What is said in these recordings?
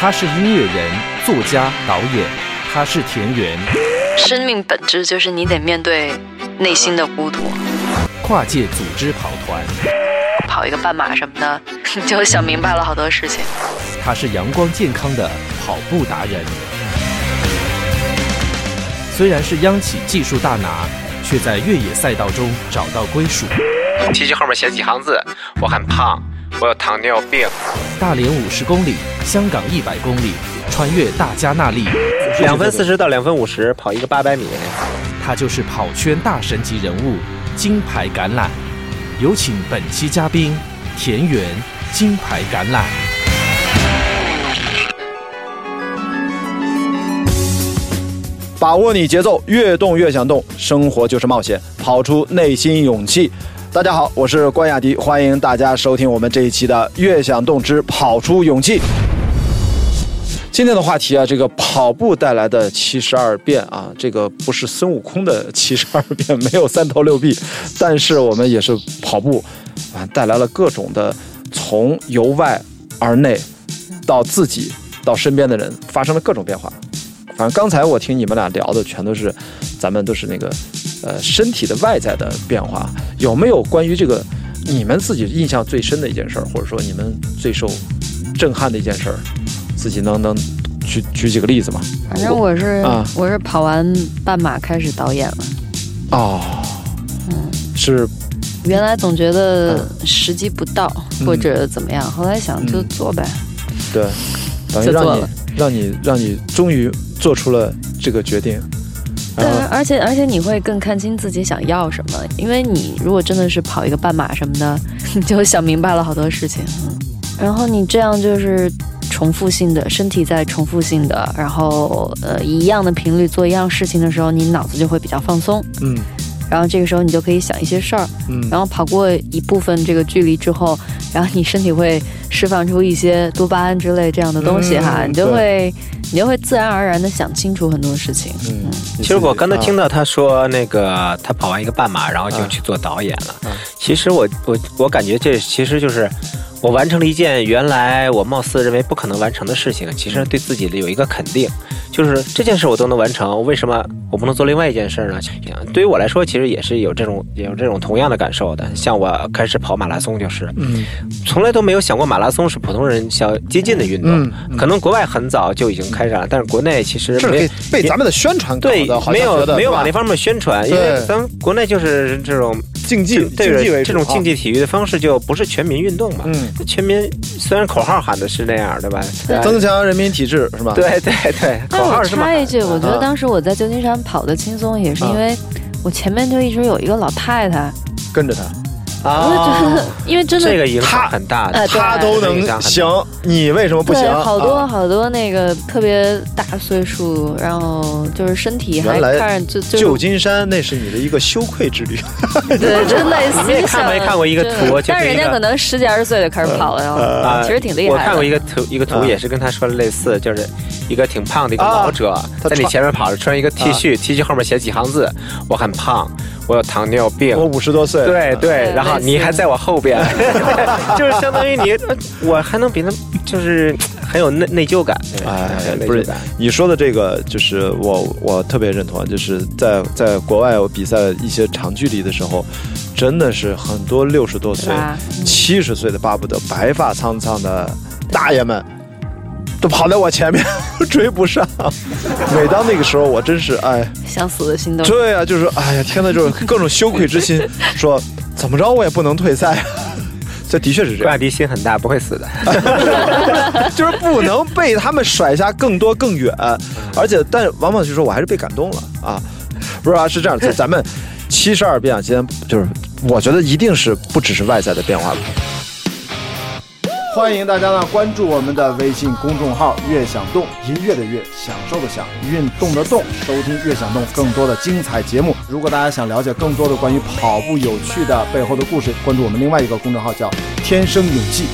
他是音乐人、作家、导演，他是田园。生命本质就是你得面对内心的孤独。跨界组织跑团，跑一个半马什么的，你 就想明白了好多事情。他是阳光健康的跑步达人。虽然是央企技术大拿，却在越野赛道中找到归属。T 恤后面写几行字，我很胖，我有糖尿病。大连五十公里，香港一百公里，穿越大加那利，两分四十到两分五十跑一个八百米。他就是跑圈大神级人物，金牌橄榄。有请本期嘉宾田园金牌橄榄。把握你节奏，越动越想动，生活就是冒险，跑出内心勇气。大家好，我是关雅迪，欢迎大家收听我们这一期的《越想动之跑出勇气》。今天的话题啊，这个跑步带来的七十二变啊，这个不是孙悟空的七十二变，没有三头六臂，但是我们也是跑步啊，带来了各种的从由外而内到自己到身边的人发生了各种变化。反正刚才我听你们俩聊的全都是，咱们都是那个，呃，身体的外在的变化。有没有关于这个你们自己印象最深的一件事儿，或者说你们最受震撼的一件事儿，自己能能举举几个例子吗？反正我是我是跑完半马开始导演了。哦，嗯，是。原来总觉得时机不到或者怎么样，后来想就做呗。对，等于让你让你让你终于。做出了这个决定，对，而且而且你会更看清自己想要什么，因为你如果真的是跑一个半马什么的，你就想明白了好多事情。然后你这样就是重复性的，身体在重复性的，然后呃一样的频率做一样事情的时候，你脑子就会比较放松。嗯。然后这个时候你就可以想一些事儿，嗯，然后跑过一部分这个距离之后，然后你身体会释放出一些多巴胺之类这样的东西哈，你就会你就会自然而然的想清楚很多事情。嗯，其实我刚才听到他说那个他跑完一个半马，然后就去做导演了。其实我我我感觉这其实就是我完成了一件原来我貌似认为不可能完成的事情，其实对自己的有一个肯定。就是这件事我都能完成，为什么我不能做另外一件事呢？对于我来说，其实也是有这种有这种同样的感受的。像我开始跑马拉松，就是，嗯，从来都没有想过马拉松是普通人想接近的运动。可能国外很早就已经开展了，但是国内其实没被咱们的宣传对没有没有往那方面宣传，因为咱们国内就是这种竞技竞技为这种竞技体育的方式就不是全民运动嘛。嗯，全民虽然口号喊的是那样，对吧？增强人民体质是吧？对对对。我插一句，我觉得当时我在旧金山跑的轻松，也是因为我前面就一直有一个老太太跟着他。啊，因为真的这个影响很大，他都能行，你为什么不行？好多好多那个特别大岁数，然后就是身体还看着就旧金山，那是你的一个羞愧之旅。对，就类似。你看没看过一个图？但是人家可能十几二十岁就开始跑了，啊，其实挺厉害。我看过一个图，一个图也是跟他说的类似，就是一个挺胖的一个老者在你前面跑着，穿一个 T 恤，T 恤后面写几行字：我很胖。我有糖尿病，我五十多岁，对对，然后你还在我后边，就是相当于你，我还能比他，就是很有内内疚感。哎，不是，你说的这个，就是我我特别认同，就是在在国外我比赛一些长距离的时候，真的是很多六十多岁、七十岁的巴不得白发苍苍的大爷们。都跑在我前面，追不上。每当那个时候，我真是哎，想死的心都。对啊，就是哎呀，天呐，就是各种羞愧之心，说怎么着我也不能退赛。这的确是这样。亚迪心很大，不会死的。就是不能被他们甩下更多更远，而且但往往就说我还是被感动了啊，不是啊，是这样，咱们七十二变啊，今天就是我觉得一定是不只是外在的变化。欢迎大家呢关注我们的微信公众号“悦享动”，音乐的悦，享受的享，运动的动，收听“悦享动”更多的精彩节目。如果大家想了解更多的关于跑步有趣的背后的故事，关注我们另外一个公众号叫“天生勇气”。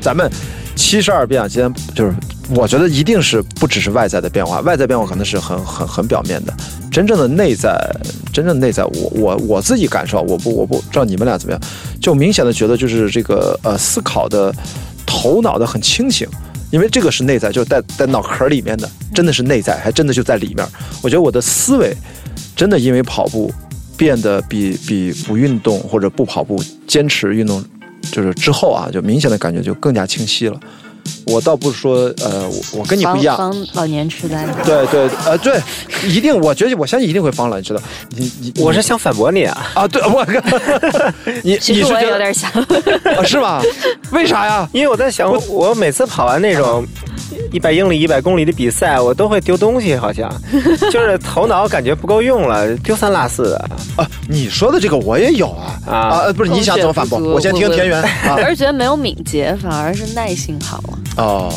咱们七十二变啊，今天就是。我觉得一定是不只是外在的变化，外在变化可能是很很很表面的，真正的内在，真正的内在，我我我自己感受，我不我不知道你们俩怎么样，就明显的觉得就是这个呃思考的头脑的很清醒，因为这个是内在，就在在脑壳里面的，真的是内在，还真的就在里面。我觉得我的思维真的因为跑步变得比比不运动或者不跑步坚持运动，就是之后啊，就明显的感觉就更加清晰了。我倒不是说，呃，我我跟你不一样，防老年痴呆。对对，呃，对，一定，我觉得我相信一定会防老年痴呆。你你，我是想反驳你啊啊！对，我，你你是我也有点想，是吗？为啥呀？因为我在想，我每次跑完那种。一百英里、一百公里的比赛，我都会丢东西，好像 就是头脑感觉不够用了，丢三落四的啊。你说的这个我也有啊啊！不是你想怎么反驳？我先听田园。我是觉得没有敏捷，反而是耐性好了。哦，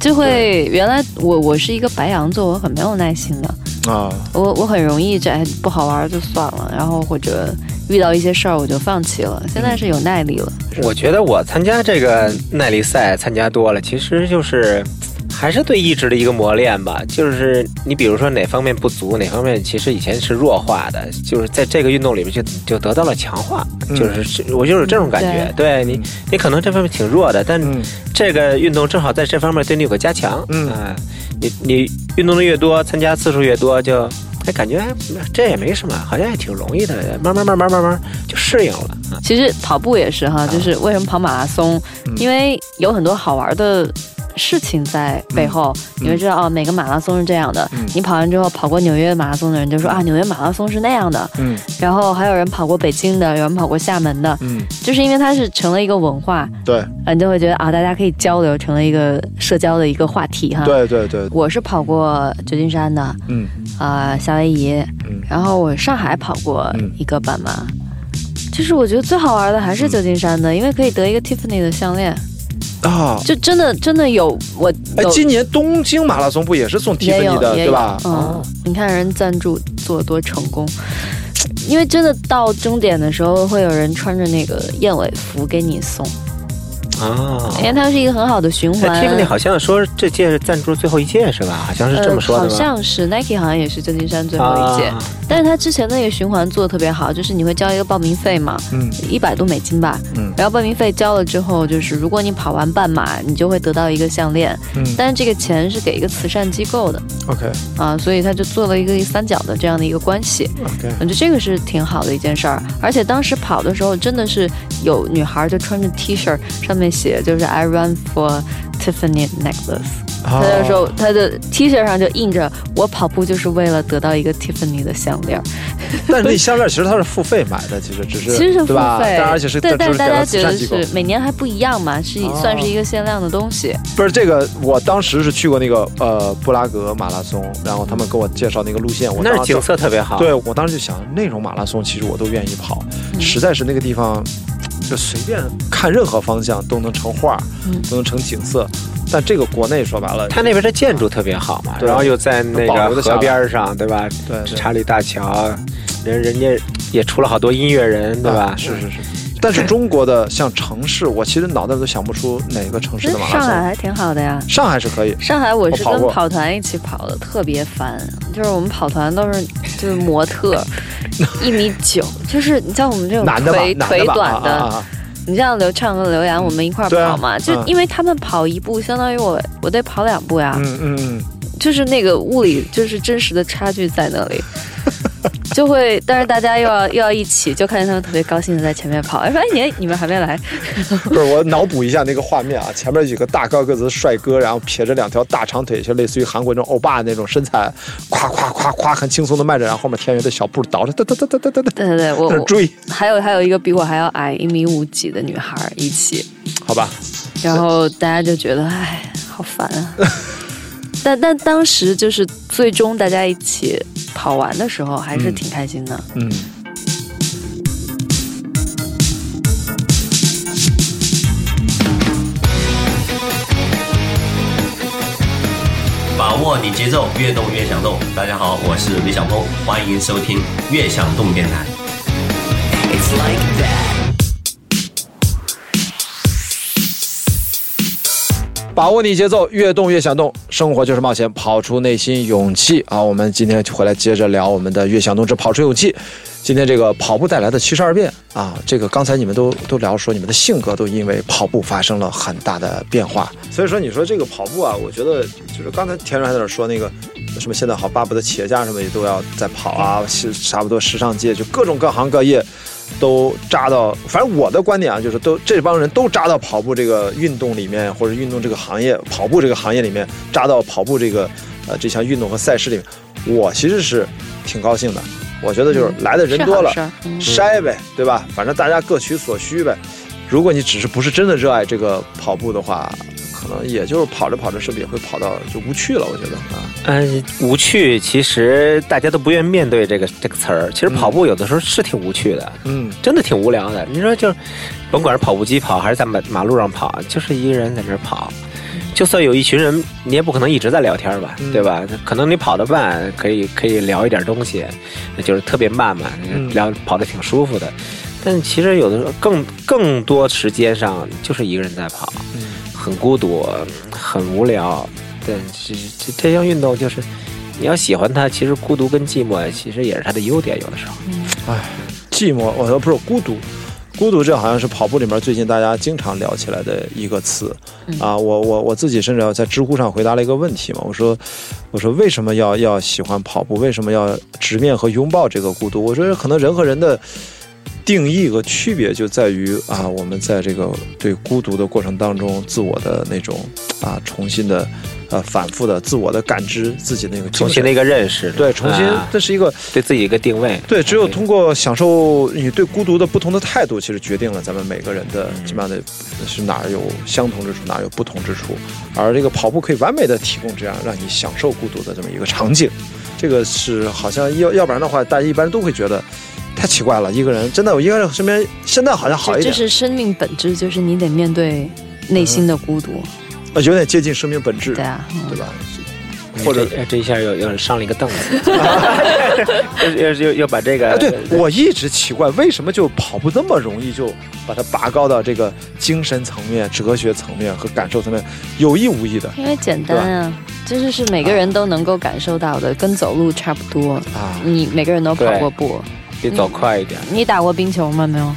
就会原来我我是一个白羊座，我很没有耐心的啊。我我很容易这不好玩就算了，然后或者。遇到一些事儿我就放弃了，现在是有耐力了。我觉得我参加这个耐力赛参加多了，其实就是还是对意志的一个磨练吧。就是你比如说哪方面不足，哪方面其实以前是弱化的，就是在这个运动里面就就得到了强化。就是我就是这种感觉。对你，你可能这方面挺弱的，但这个运动正好在这方面对你有个加强。嗯，你你运动的越多，参加次数越多，就。哎，感觉这也没什么，好像也挺容易的，慢慢慢慢慢慢就适应了。其实跑步也是哈，就是为什么跑马拉松？因为有很多好玩的。事情在背后，你会知道哦，每个马拉松是这样的。你跑完之后，跑过纽约马拉松的人就说啊，纽约马拉松是那样的。嗯，然后还有人跑过北京的，有人跑过厦门的。嗯，就是因为它是成了一个文化。对，你就会觉得啊，大家可以交流，成了一个社交的一个话题哈。对对对，我是跑过旧金山的。嗯，啊，夏威夷。嗯，然后我上海跑过一个半马。就是我觉得最好玩的还是旧金山的，因为可以得一个 Tiffany 的项链。啊，就真的真的有我哎，今年东京马拉松不也是送蒂芙尼的，对吧？嗯，你看人赞助做多成功，因为真的到终点的时候会有人穿着那个燕尾服给你送。啊，因为它是一个很好的循环。Tiffany 好像说这届是赞助最后一届是吧？好像是这么说的好像是 Nike 好像也是旧金山最后一届，但是它之前那个循环做的特别好，就是你会交一个报名费嘛，嗯，一百多美金吧，嗯，然后报名费交了之后，就是如果你跑完半马，你就会得到一个项链，嗯，但是这个钱是给一个慈善机构的，OK，啊，所以他就做了一个三角的这样的一个关系，OK，我觉得这个是挺好的一件事儿，而且当时跑的时候真的是有女孩就穿着 T 恤上面。写就是 I run for Tiffany necklace，他就说他的 T 恤上就印着我跑步就是为了得到一个 Tiffany 的项链。但是那项链其实它是付费买的，其实只是其实是付费，但而且是对，但是大家觉得是每年还不一样嘛，是算是一个限量的东西。不是这个，我当时是去过那个呃布拉格马拉松，然后他们给我介绍那个路线，我那是景色特别好。对我当时就想，那种马拉松其实我都愿意跑，实在是那个地方。就随便看任何方向都能成画，都能成景色。但这个国内说白了，它那边的建筑特别好嘛，然后又在那个河边上，对吧？对，查理大桥，人人家也出了好多音乐人，对吧？是是是。但是中国的像城市，我其实脑袋都想不出哪个城市的马拉松。上海还挺好的呀。上海是可以。上海我是跟跑团一起跑的，特别烦。就是我们跑团都是就是模特。一米九，就是你像我们这种腿腿短的，你像刘畅和刘洋，我们一块跑嘛，就因为他们跑一步，相当于我我得跑两步呀，嗯嗯嗯，就是那个物理，就是真实的差距在那里。就会，但是大家又要又要一起，就看见他们特别高兴的在前面跑。说：“哎，你你们还没来？”不是，我脑补一下那个画面啊，前面几个大高个子的帅哥，然后撇着两条大长腿，就类似于韩国那种欧巴那种身材，咵咵咵咵，很轻松的迈着，然后后面天元的小步倒着，哒哒哒哒哒哒哒。对对对，我追。还有还有一个比我还要矮一米五几的女孩一起，好吧。然后大家就觉得，哎，好烦啊。但但当时就是最终大家一起跑完的时候，还是挺开心的。嗯。把握你节奏，越动越想动。大家好，我是李小峰，欢迎收听《越想动》电台。把握你节奏，越动越想动，生活就是冒险，跑出内心勇气啊！我们今天就回来接着聊我们的越想动之跑出勇气。今天这个跑步带来的七十二变啊，这个刚才你们都都聊说你们的性格都因为跑步发生了很大的变化，所以说你说这个跑步啊，我觉得就是刚才田润还在那说那个什么现在好巴不得企业家什么也都要在跑啊，是差不多时尚界就各种各行各业。都扎到，反正我的观点啊，就是都这帮人都扎到跑步这个运动里面，或者运动这个行业，跑步这个行业里面，扎到跑步这个呃这项运动和赛事里面，我其实是挺高兴的。我觉得就是来的人多了，筛呗，对吧？反正大家各取所需呗。如果你只是不是真的热爱这个跑步的话。可能也就是跑着跑着，是不是也会跑到就无趣了？我觉得啊，嗯，无趣，其实大家都不愿面对这个这个词儿。其实跑步有的时候是挺无趣的，嗯，真的挺无聊的。你说就，甭管是跑步机跑还是在马马路上跑，就是一个人在那儿跑。就算有一群人，你也不可能一直在聊天吧，对吧？可能你跑得慢，可以可以聊一点东西，就是特别慢嘛，聊跑得挺舒服的。但其实有的时候更更多时间上就是一个人在跑。很孤独，很无聊。但，这这这项运动就是，你要喜欢它，其实孤独跟寂寞其实也是它的优点。有的时候，哎，寂寞，我说不是孤独，孤独这好像是跑步里面最近大家经常聊起来的一个词啊。我我我自己甚至要在知乎上回答了一个问题嘛，我说我说为什么要要喜欢跑步？为什么要直面和拥抱这个孤独？我说可能人和人的。定义和区别就在于啊，我们在这个对孤独的过程当中，自我的那种啊，重新的，呃，反复的自我的感知，自己那个重新的一个认识，对，重新这是一个对自己一个定位，对，只有通过享受你对孤独的不同的态度，其实决定了咱们每个人的基本上的是哪儿有相同之处，哪儿有不同之处，而这个跑步可以完美的提供这样让你享受孤独的这么一个场景，这个是好像要要不然的话，大家一般都会觉得。太奇怪了，一个人真的，我一个人身边现在好像好一点。这是生命本质，就是你得面对内心的孤独。啊，有点接近生命本质。对啊，对吧？或者这一下又又上了一个凳子，又又又把这个。对我一直奇怪，为什么就跑步那么容易就把它拔高到这个精神层面、哲学层面和感受层面，有意无意的。因为简单啊，就是是每个人都能够感受到的，跟走路差不多啊。你每个人都跑过步。得走快一点。你打过冰球吗？没有，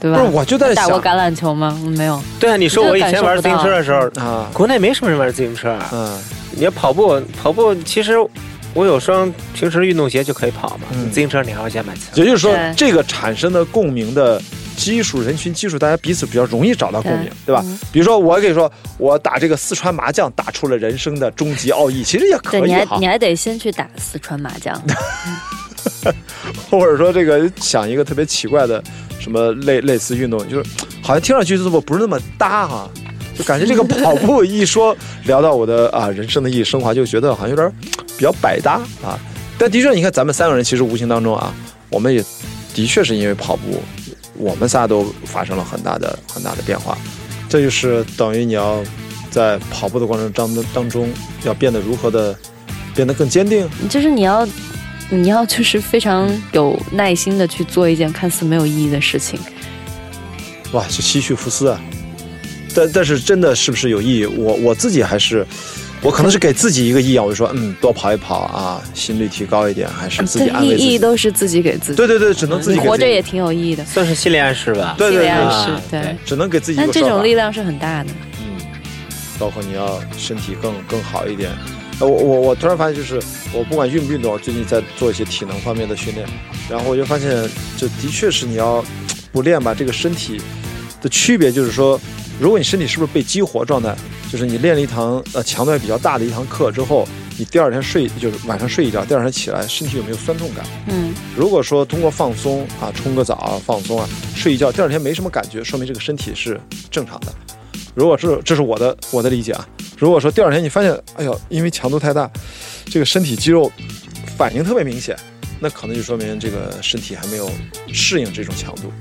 对吧？不是，我就在打过橄榄球吗？没有。对啊，你说我以前玩自行车的时候啊，国内没什么人玩自行车啊。嗯，你要跑步，跑步其实我有双平时运动鞋就可以跑嘛。自行车你还要先买。也就是说，这个产生的共鸣的基础，人群基础，大家彼此比较容易找到共鸣，对吧？比如说，我可以说，我打这个四川麻将，打出了人生的终极奥义，其实也可以。你还你还得先去打四川麻将。或者说，这个想一个特别奇怪的什么类类似运动，就是好像听上去就不不是那么搭哈，就感觉这个跑步 一说聊到我的啊人生的意义升华，就觉得好像有点比较百搭啊。但的确，你看咱们三个人其实无形当中啊，我们也的确是因为跑步，我们仨都发生了很大的很大的变化。这就是等于你要在跑步的过程当当中要变得如何的变得更坚定，就是你要。你要就是非常有耐心的去做一件看似没有意义的事情，哇，就西绪福斯啊！但但是真的是不是有意义？我我自己还是，我可能是给自己一个意义，我就说，嗯，多跑一跑啊，心率提高一点，还是自己安慰自己。意义都是自己给自己。对对对，只能自己活着也挺有意义的，算是心理暗示吧。对对对，暗示对，只能给自己。但这种力量是很大的。嗯，包括你要身体更更好一点。我我我突然发现，就是我不管运不运动，最近在做一些体能方面的训练，然后我就发现，就的确是你要不练吧，这个身体的区别就是说，如果你身体是不是被激活状态，就是你练了一堂呃强度比较大的一堂课之后，你第二天睡就是晚上睡一觉，第二天起来身体有没有酸痛感？嗯，如果说通过放松啊，冲个澡啊放松啊，睡一觉，第二天没什么感觉，说明这个身体是正常的。如果是这是我的我的理解啊。如果说第二天你发现，哎呦，因为强度太大，这个身体肌肉反应特别明显，那可能就说明这个身体还没有适应这种强度。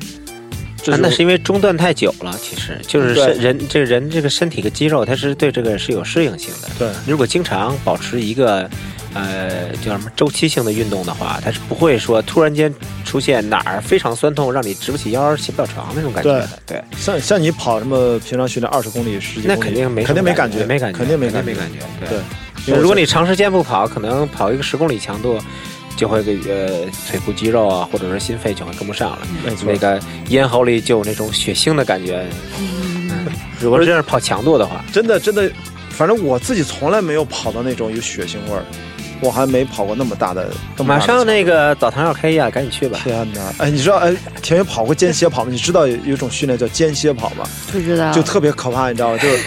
那是因为中断太久了，其实就是人这个人这个身体的肌肉，它是对这个是有适应性的。对，如果经常保持一个。呃叫什么周期性的运动的话，它是不会说突然间出现哪儿非常酸痛，让你直不起腰、起不了床那种感觉的。对，像像你跑什么平常训练二十公里、十几公里，那肯定没肯定没感觉，没感觉，肯定没感觉，没感觉。对，如果你长时间不跑，可能跑一个十公里强度。就会给呃腿部肌肉啊，或者是心肺就会跟不上了。没错，那个咽喉里就有那种血腥的感觉。如果真是跑强度的话，真的真的，反正我自己从来没有跑到那种有血腥味儿，我还没跑过那么大的。马上那个澡堂要开业了，赶紧去吧！天哪！哎，你知道哎，田园跑过间歇跑吗？你知道有有一种训练叫间歇跑吗？不知道。就特别可怕，你知道吗？就是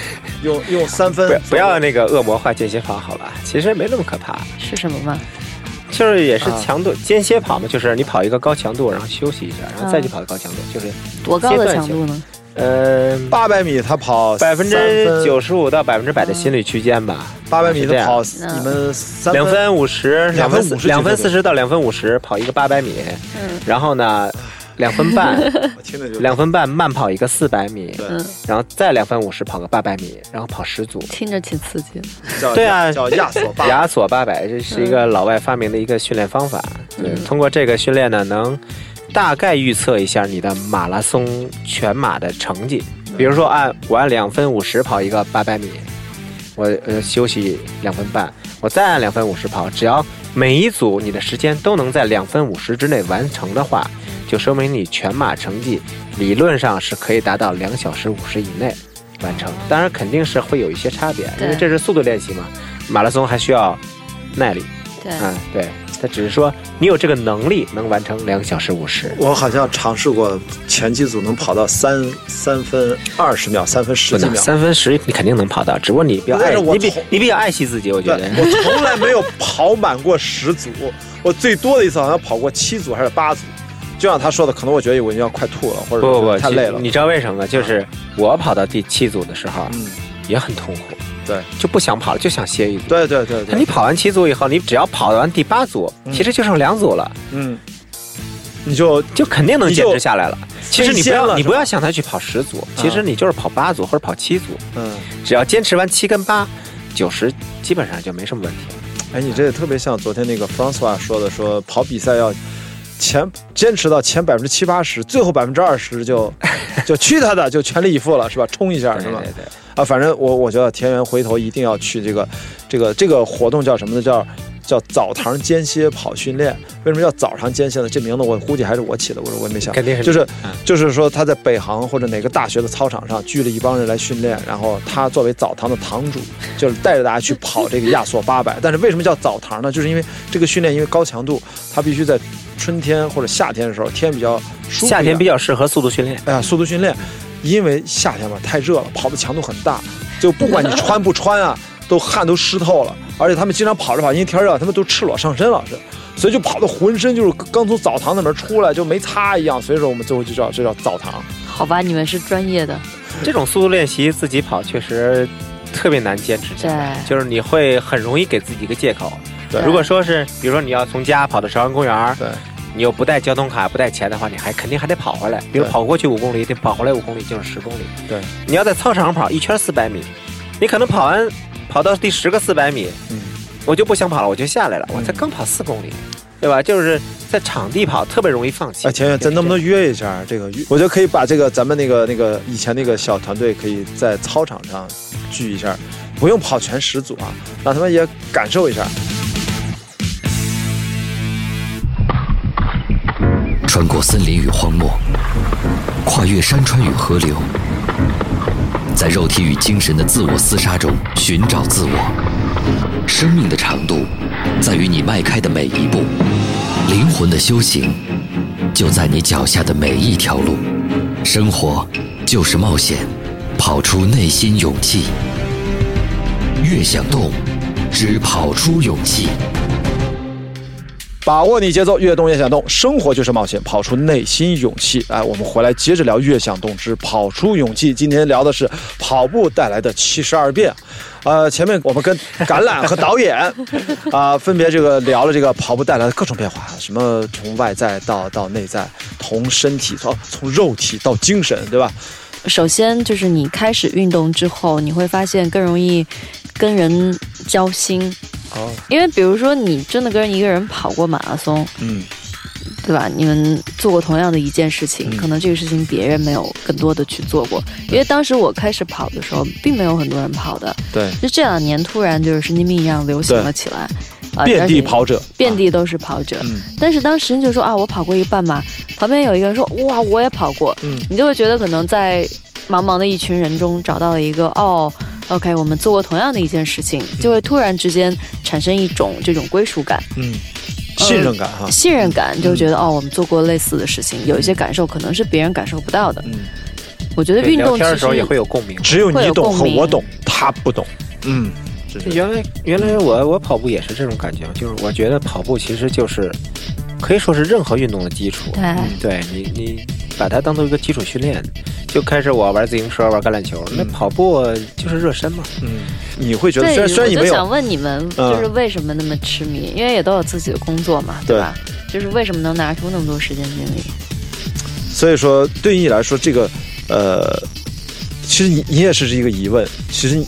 用用三分。不要那个恶魔化间歇跑好了，其实没那么可怕。是什么吗？就是也是强度间歇跑嘛，就是你跑一个高强度，然后休息一下，然后再去跑高强度，就是多高的强度。呢？呃，八百米他跑百分之九十五到百分之百的心率区间吧。八百米他跑你们两分五十，两分五十，两分四十到两分五十跑一个八百米，嗯，然后呢？两分半，两分半慢跑一个四百米，然后再两分五十跑个八百米，然后跑十组，听着挺刺激。对啊，叫亚索亚索八百，这是一个老外发明的一个训练方法。对，通过这个训练呢，能大概预测一下你的马拉松全马的成绩。比如说，按我按两分五十跑一个八百米，我呃休息两分半，我再按两分五十跑，只要每一组你的时间都能在两分五十之内完成的话。就说明你全马成绩理论上是可以达到两小时五十以内完成，当然肯定是会有一些差别，因为这是速度练习嘛。马拉松还需要耐力，对，嗯，对，他只是说你有这个能力能完成两个小时五十。我好像尝试过前几组能跑到三三分二十秒，三分十几秒，三分十你肯定能跑到，只不过你比较爱，你比你比较爱惜自己，我觉得。我从来没有跑满过十组，我最多的一次好像跑过七组还是八组。就像他说的，可能我觉得我已经要快吐了，或者不不不太累了。你知道为什么吗？就是我跑到第七组的时候，嗯，也很痛苦，对，就不想跑了，就想歇一组。对对对对。你跑完七组以后，你只要跑完第八组，其实就剩两组了，嗯，你就就肯定能坚持下来了。其实你不要你不要想他去跑十组，其实你就是跑八组或者跑七组，嗯，只要坚持完七跟八，九十基本上就没什么问题了。哎，你这个特别像昨天那个 Francois 说的，说跑比赛要。前坚持到前百分之七八十，最后百分之二十就 就去他的，就全力以赴了，是吧？冲一下，是吧？对对。啊，反正我我觉得田园回头一定要去这个这个这个活动叫什么呢？叫叫澡堂间歇跑训练。为什么叫澡堂间歇呢？这名字我估计还是我起的，我说我也没想。肯定是。就是就是说他在北航或者哪个大学的操场上聚了一帮人来训练，然后他作为澡堂的堂主，就是带着大家去跑这个亚索八百。但是为什么叫澡堂呢？就是因为这个训练因为高强度，他必须在。春天或者夏天的时候，天比较舒服。夏天比较适合速度训练。哎呀，速度训练，因为夏天嘛太热了，跑的强度很大，就不管你 穿不穿啊，都汗都湿透了。而且他们经常跑着跑，因为天热，他们都赤裸上身了，是，所以就跑的浑身就是刚从澡堂那边出来就没擦一样。所以说我们最后就叫这叫澡堂。好吧，你们是专业的。这种速度练习自己跑确实特别难坚持下来，就是你会很容易给自己一个借口。对，如果说是比如说你要从家跑到朝阳公园，对。你又不带交通卡，不带钱的话，你还肯定还得跑回来。比如跑过去五公里，得跑回来五公里，就是十公里。对，你要在操场上跑一圈四百米，你可能跑完跑到第十个四百米，嗯，我就不想跑了，我就下来了。我才刚跑四公里，对吧？就是在场地跑特别容易放弃。哎，钱钱，咱能不能约一下？这个我觉得可以把这个咱们那个那个以前那个小团队可以在操场上聚一下，不用跑全十组啊，让他们也感受一下。穿过森林与荒漠，跨越山川与河流，在肉体与精神的自我厮杀中寻找自我。生命的长度在于你迈开的每一步，灵魂的修行就在你脚下的每一条路。生活就是冒险，跑出内心勇气。越想动，只跑出勇气。把握你节奏，越动越想动。生活就是冒险，跑出内心勇气。哎，我们回来接着聊《越想动之跑出勇气》。今天聊的是跑步带来的七十二变。呃，前面我们跟橄榄和导演啊，分别这个聊了这个跑步带来的各种变化，什么从外在到到内在，从身体从从肉体到精神，对吧？首先就是你开始运动之后，你会发现更容易跟人交心。哦，因为比如说你真的跟一个人跑过马拉松，嗯。对吧？你们做过同样的一件事情，嗯。可能这个事情别人没有更多的去做过。因为当时我开始跑的时候，并没有很多人跑的，对，就这两年突然就是神经病一样流行了起来，啊遍地，跑者，遍地都是跑者。嗯。但是当时你就说啊，我跑过一半马，旁边有一个人说哇，我也跑过，嗯。你就会觉得可能在茫茫的一群人中找到了一个哦，OK，我们做过同样的一件事情，就会突然之间产生一种这种归属感、嗯，信任感哈，信任感，就觉得哦，我们做过类似的事情，有一些感受可能是别人感受不到的。嗯，我觉得运动其实天的时候也会有共鸣。只有你懂和我懂，他不懂，嗯，原来原来我我跑步也是这种感觉，就是我觉得跑步其实就是可以说是任何运动的基础。对嗯对你你把它当做一个基础训练，就开始我玩自行车、玩橄榄球，那嗯跑步就是热身嘛。嗯，你会觉得对，虽然虽然你没有我就想问你们，嗯就是为什么那么痴迷？因为也都有自己的工作嘛，对吧？就是为什么能拿出那么多时间精力？所以说，对于你来说，这个呃，其实你你也是一个疑问，其实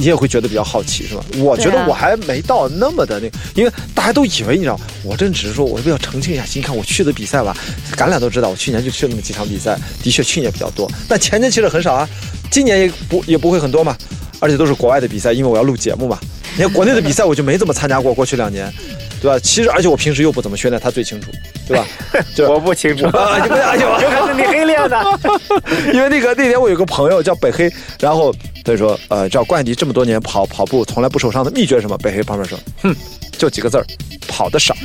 你你也会觉得比较好奇，是吧？我觉得我还没到那么的那个，因为大家都以为你知道，我真只是说我比较澄清一下，你看我去的比赛吧，橄榄都知道，我去年就去了那么几场比赛，的确去年比较多，但前年其实很少啊，今年也不也不会很多嘛，而且都是国外的比赛，因为我要录节目嘛。你看国内的比赛我就没怎么参加过，过去两年，对吧？其实而且我平时又不怎么训练，他最清楚，对吧？我不清楚，啊，你不哎呦，有可能你黑练的。因为那个那天我有个朋友叫北黑，然后他就说，呃，叫冠迪这么多年跑跑步从来不受伤的秘诀是什么？北黑旁边说，哼，就几个字儿，跑得少。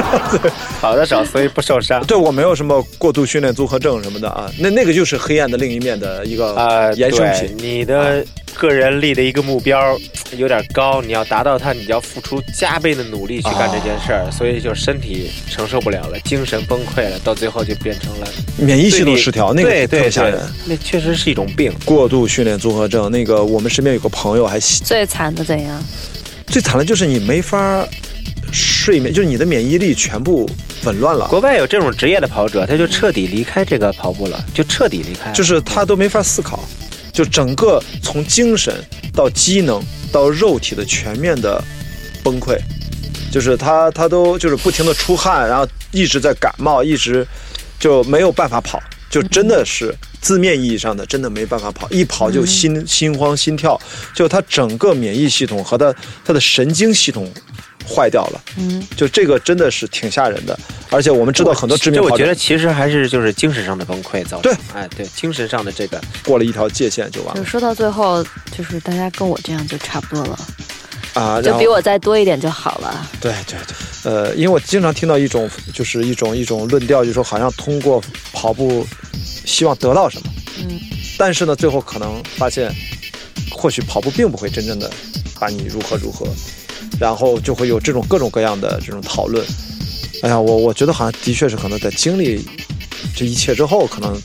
跑得少，所以不受伤。对我没有什么过度训练综合症什么的啊，那那个就是黑暗的另一面的一个啊，衍生对品。你的个人立的一个目标有点高，你要达到它，你要付出加倍的努力去干这件事儿，所以就身体承受不了了，精神崩溃了，到最后就变成了免疫系统失调，那个对对对特吓人。，那确实是一种病。过度训练综合症，那个我们身边有个朋友还最惨的怎样？最惨的就是你没法睡眠，就是你的免疫力全部紊乱了。国外有这种职业的跑者，他就彻底离开这个跑步了，就彻底离开。就是他都没法思考，就整个从精神到机能到肉体的全面的崩溃，就是他他都就是不停的出汗，然后一直在感冒，一直就没有办法跑，就真的是字面意义上的真的没办法跑，一跑就心心慌心跳，就他整个免疫系统和他他的神经系统坏掉了，嗯，就这个真的是挺吓人的，而且我们知道很多知名跑我觉得其实还是就是精神上的崩溃造成。对，哎，对，精神上的这个过了一条界限就完了。就说到最后，就是大家跟我这样就差不多了，啊，就比我再多一点就好了。对对对，呃，因为我经常听到一种就是一种一种论调，就是说好像通过跑步希望得到什么，嗯，但是呢，最后可能发现，或许跑步并不会真正的把你如何如何，然后就会有这种各种各样的这种讨论。哎呀，我我觉得好像的确是可能在经历这一切之后，可能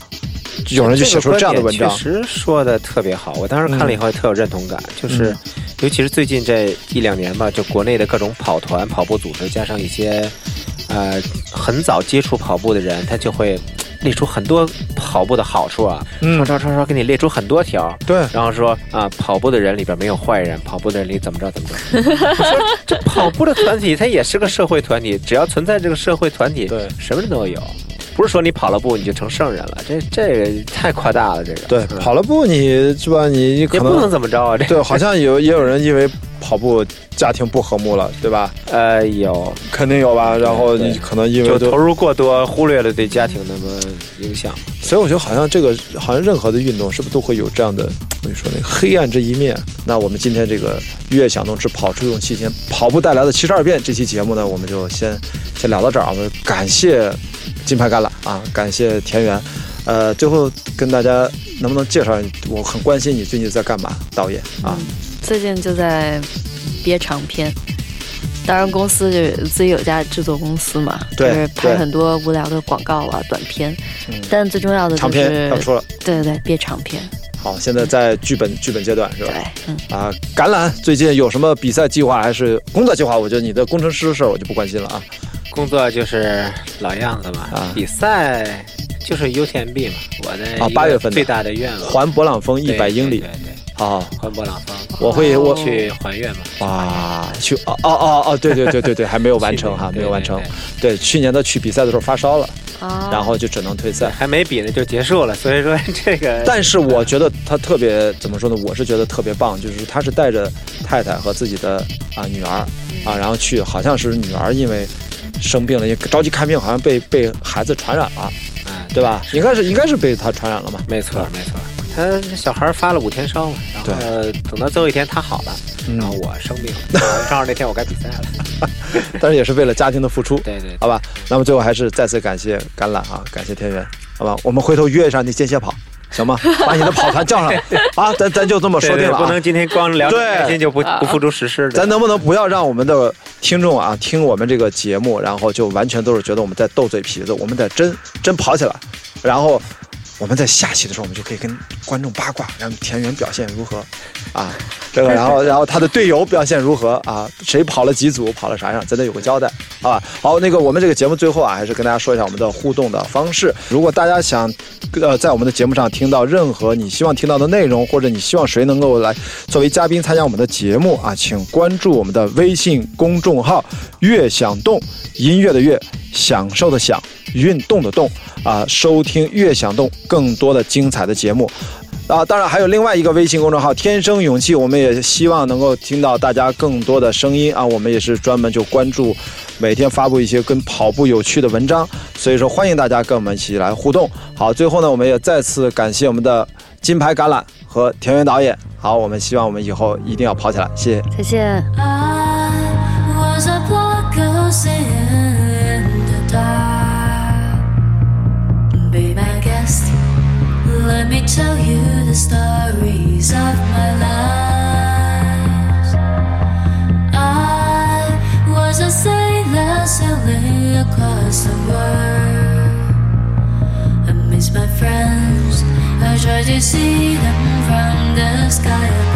有人就写出这样的文章确。实说的特别好，我当时看了以后也特有认同感，就是嗯尤其是最近这一两年吧，就国内的各种跑团、跑步组织，加上一些呃很早接触跑步的人，他就会列出很多跑步的好处啊，嗯刷刷刷刷给你列出很多条。对，然后说啊，跑步的人里边没有坏人，跑步的人里怎么着怎么着。我 说这跑步的团体，它也是个社会团体，只要存在这个社会团体，对什么人都有。不是说你跑了步你就成圣人了，这这个太夸大了，这个对，跑了步你是吧？你你可也不能能怎么着啊，这对，好像有也有人因为跑步家庭不和睦了，对吧？呃有肯定有吧。然后你可能因为就投入过多，忽略了对家庭那么影响。所以我觉得好像这个好像任何的运动是不是都会有这样的，我跟你说那个黑暗这一面。那我们今天这个越想动之跑出勇气前跑步带来的七十二变这期节目呢，我们就先先聊到这儿啊。我们感谢金牌橄榄啊，感谢田园。呃，最后跟大家能不能介绍？我很关心你最近在干嘛，导演啊？最近就在憋长片，当然公司就自己有家制作公司嘛，对就是拍对很多无聊的广告啊、短片，嗯但最重要的就长片要是出了，对对对，憋长片，好，现在在剧本剧本阶段是吧？对，嗯，啊，橄榄最近有什么比赛计划还是工作计划？我觉得你的工程师的事儿我就不关心了啊。工作就是老样子嘛，啊比赛就是 UTMB 嘛，我的啊八月份的最大的愿望，环勃朗峰一百英里对，对对哦，环勃朗峰，我会我去还愿嘛。哇，去哦哦哦哦，对对对对对，还没有完成哈，没有完成对。对，去年的去比赛的时候发烧了，啊然后就只能退赛。还没比呢就结束了，所以说 这个，但是我觉得他特别怎么说呢？我是觉得特别棒，就是他是带着太太和自己的啊女儿啊，然后去，好像是女儿因为生病了，也着急看病，好像被被孩子传染了，嗯，对吧？应该是应该是被他传染了嘛？没错没错。他小孩发了五天烧嘛，然后等到最后一天他好了，嗯然后我生病了，正好正好那天我该比赛了。但是也是为了家庭的付出，对对，好吧？那么最后还是再次感谢橄榄啊，感谢天元，好吧？我们回头约上那间歇跑，行吗？把你的跑团叫上来啊，咱咱就这么说定了啊。对不能今天光聊着对开心就不不付诸实施的。咱能不能不要让我们的听众啊听我们这个节目，然后就完全都是觉得我们在斗嘴皮子，我们得真真跑起来，然后我们在下期的时候，我们就可以跟观众八卦，然后田园表现如何啊？这个，然后然后他的队友表现如何啊？谁跑了几组，跑了啥样，咱得有个交代，好吧？好，那个我们这个节目最后啊，还是跟大家说一下我们的互动的方式。如果大家想呃在我们的节目上听到任何你希望听到的内容，或者你希望谁能够来作为嘉宾参加我们的节目啊，请关注我们的微信公众号“乐享动”，音乐的乐，享受的享，运动的动啊，收听“乐享动”更多的精彩的节目。啊，当然还有另外一个微信公众号“天生勇气”，我们也希望能够听到大家更多的声音啊。我们也是专门就关注每天发布一些跟跑步有趣的文章，所以说欢迎大家跟我们一起来互动。好，最后呢，我们也再次感谢我们的金牌橄榄和田园导演。好，我们希望我们以后一定要跑起来，谢谢。再见。Tell you the stories of my life. I was a sailor sailing across the world. I miss my friends. I try to see them from the sky